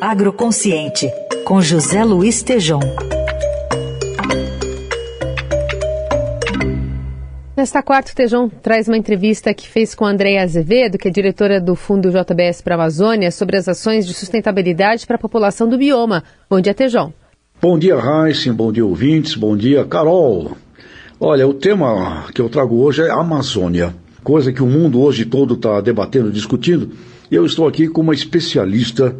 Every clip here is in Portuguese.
Agroconsciente, com José Luiz Tejom. Nesta quarta, o Tejão traz uma entrevista que fez com Andréia Azevedo, que é diretora do Fundo JBS para a Amazônia, sobre as ações de sustentabilidade para a população do bioma. Bom dia, Tejão. Bom dia, Heisen. Bom dia, ouvintes. Bom dia, Carol. Olha, o tema que eu trago hoje é Amazônia, coisa que o mundo hoje todo está debatendo, discutindo. Eu estou aqui com uma especialista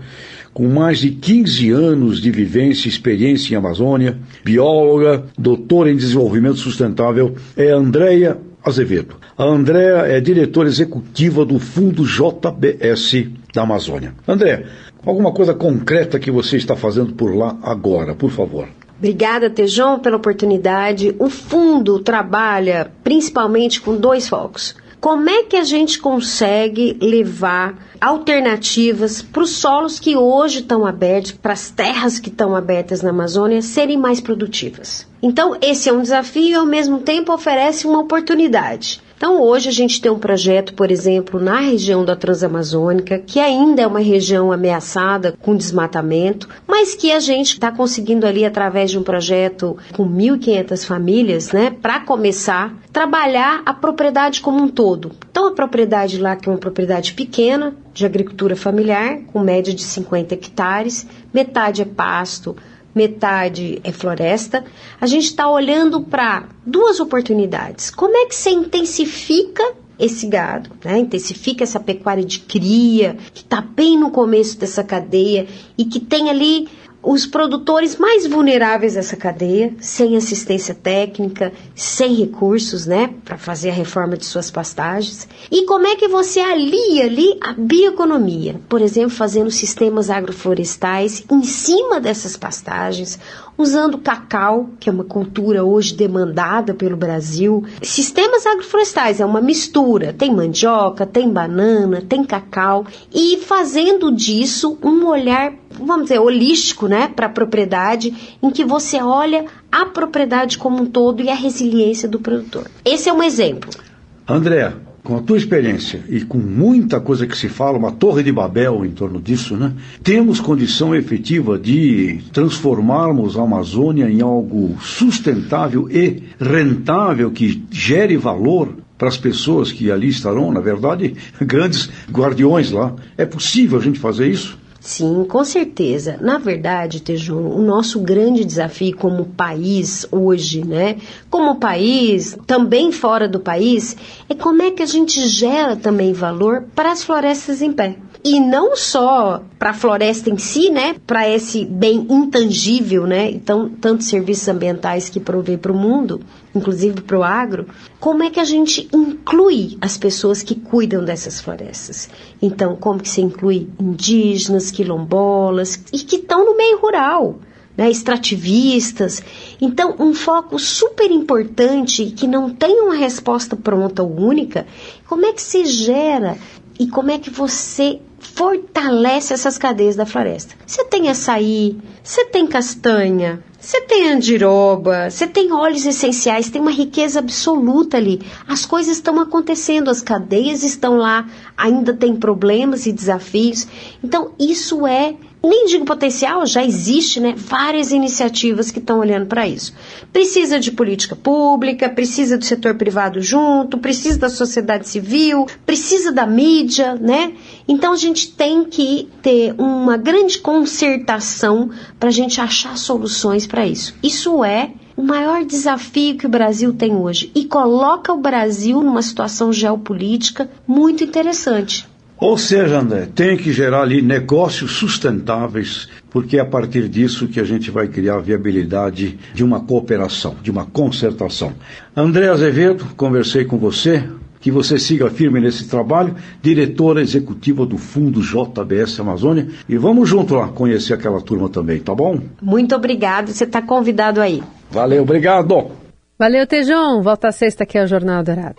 com mais de 15 anos de vivência e experiência em Amazônia, bióloga, doutora em desenvolvimento sustentável, é Andréia Azevedo. A Andréa é diretora executiva do Fundo JBS da Amazônia. André, alguma coisa concreta que você está fazendo por lá agora, por favor? Obrigada, Tejão, pela oportunidade. O fundo trabalha principalmente com dois focos. Como é que a gente consegue levar alternativas para os solos que hoje estão abertos, para as terras que estão abertas na Amazônia serem mais produtivas? Então, esse é um desafio e, ao mesmo tempo, oferece uma oportunidade. Então, hoje a gente tem um projeto, por exemplo, na região da Transamazônica, que ainda é uma região ameaçada com desmatamento, mas que a gente está conseguindo ali, através de um projeto com 1.500 famílias, né, para começar, trabalhar a propriedade como um todo. Então, a propriedade lá, que é uma propriedade pequena, de agricultura familiar, com média de 50 hectares, metade é pasto, metade é floresta, a gente está olhando para duas oportunidades. Como é que você intensifica esse gado, né? intensifica essa pecuária de cria, que está bem no começo dessa cadeia e que tem ali os produtores mais vulneráveis dessa cadeia, sem assistência técnica, sem recursos, né, para fazer a reforma de suas pastagens. E como é que você alia ali a bioeconomia? Por exemplo, fazendo sistemas agroflorestais em cima dessas pastagens, usando cacau, que é uma cultura hoje demandada pelo Brasil. Sistemas agroflorestais é uma mistura, tem mandioca, tem banana, tem cacau e fazendo disso um olhar, vamos dizer, holístico, né, para a propriedade, em que você olha a propriedade como um todo e a resiliência do produtor. Esse é um exemplo. André, com a tua experiência e com muita coisa que se fala, uma torre de Babel em torno disso, né? Temos condição efetiva de transformarmos a Amazônia em algo sustentável e rentável que gere valor para as pessoas que ali estarão, na verdade, grandes guardiões lá. É possível a gente fazer isso? Sim, com certeza. Na verdade, Tejum, o nosso grande desafio como país hoje, né? Como país, também fora do país, é como é que a gente gera também valor para as florestas em pé. E não só para a floresta em si, né? Para esse bem intangível, né? Então, tantos serviços ambientais que provê para o mundo, inclusive para o agro, como é que a gente inclui as pessoas que cuidam dessas florestas? Então, como que se inclui indígenas, quilombolas e que estão no meio rural? Né, extrativistas. Então, um foco super importante que não tem uma resposta pronta ou única, como é que se gera e como é que você fortalece essas cadeias da floresta? Você tem açaí, você tem castanha, você tem andiroba, você tem óleos essenciais, tem uma riqueza absoluta ali. As coisas estão acontecendo, as cadeias estão lá, ainda tem problemas e desafios. Então, isso é nem digo potencial, já existe, né? Várias iniciativas que estão olhando para isso. Precisa de política pública, precisa do setor privado junto, precisa da sociedade civil, precisa da mídia, né? Então a gente tem que ter uma grande concertação para a gente achar soluções para isso. Isso é o maior desafio que o Brasil tem hoje e coloca o Brasil numa situação geopolítica muito interessante. Ou seja, André, tem que gerar ali negócios sustentáveis, porque é a partir disso que a gente vai criar a viabilidade de uma cooperação, de uma concertação. André Azevedo, conversei com você, que você siga firme nesse trabalho, diretora executiva do Fundo JBS Amazônia, e vamos junto lá conhecer aquela turma também, tá bom? Muito obrigado, você está convidado aí. Valeu, obrigado. Valeu, Tejão. Volta a sexta aqui ao Jornal Dourado.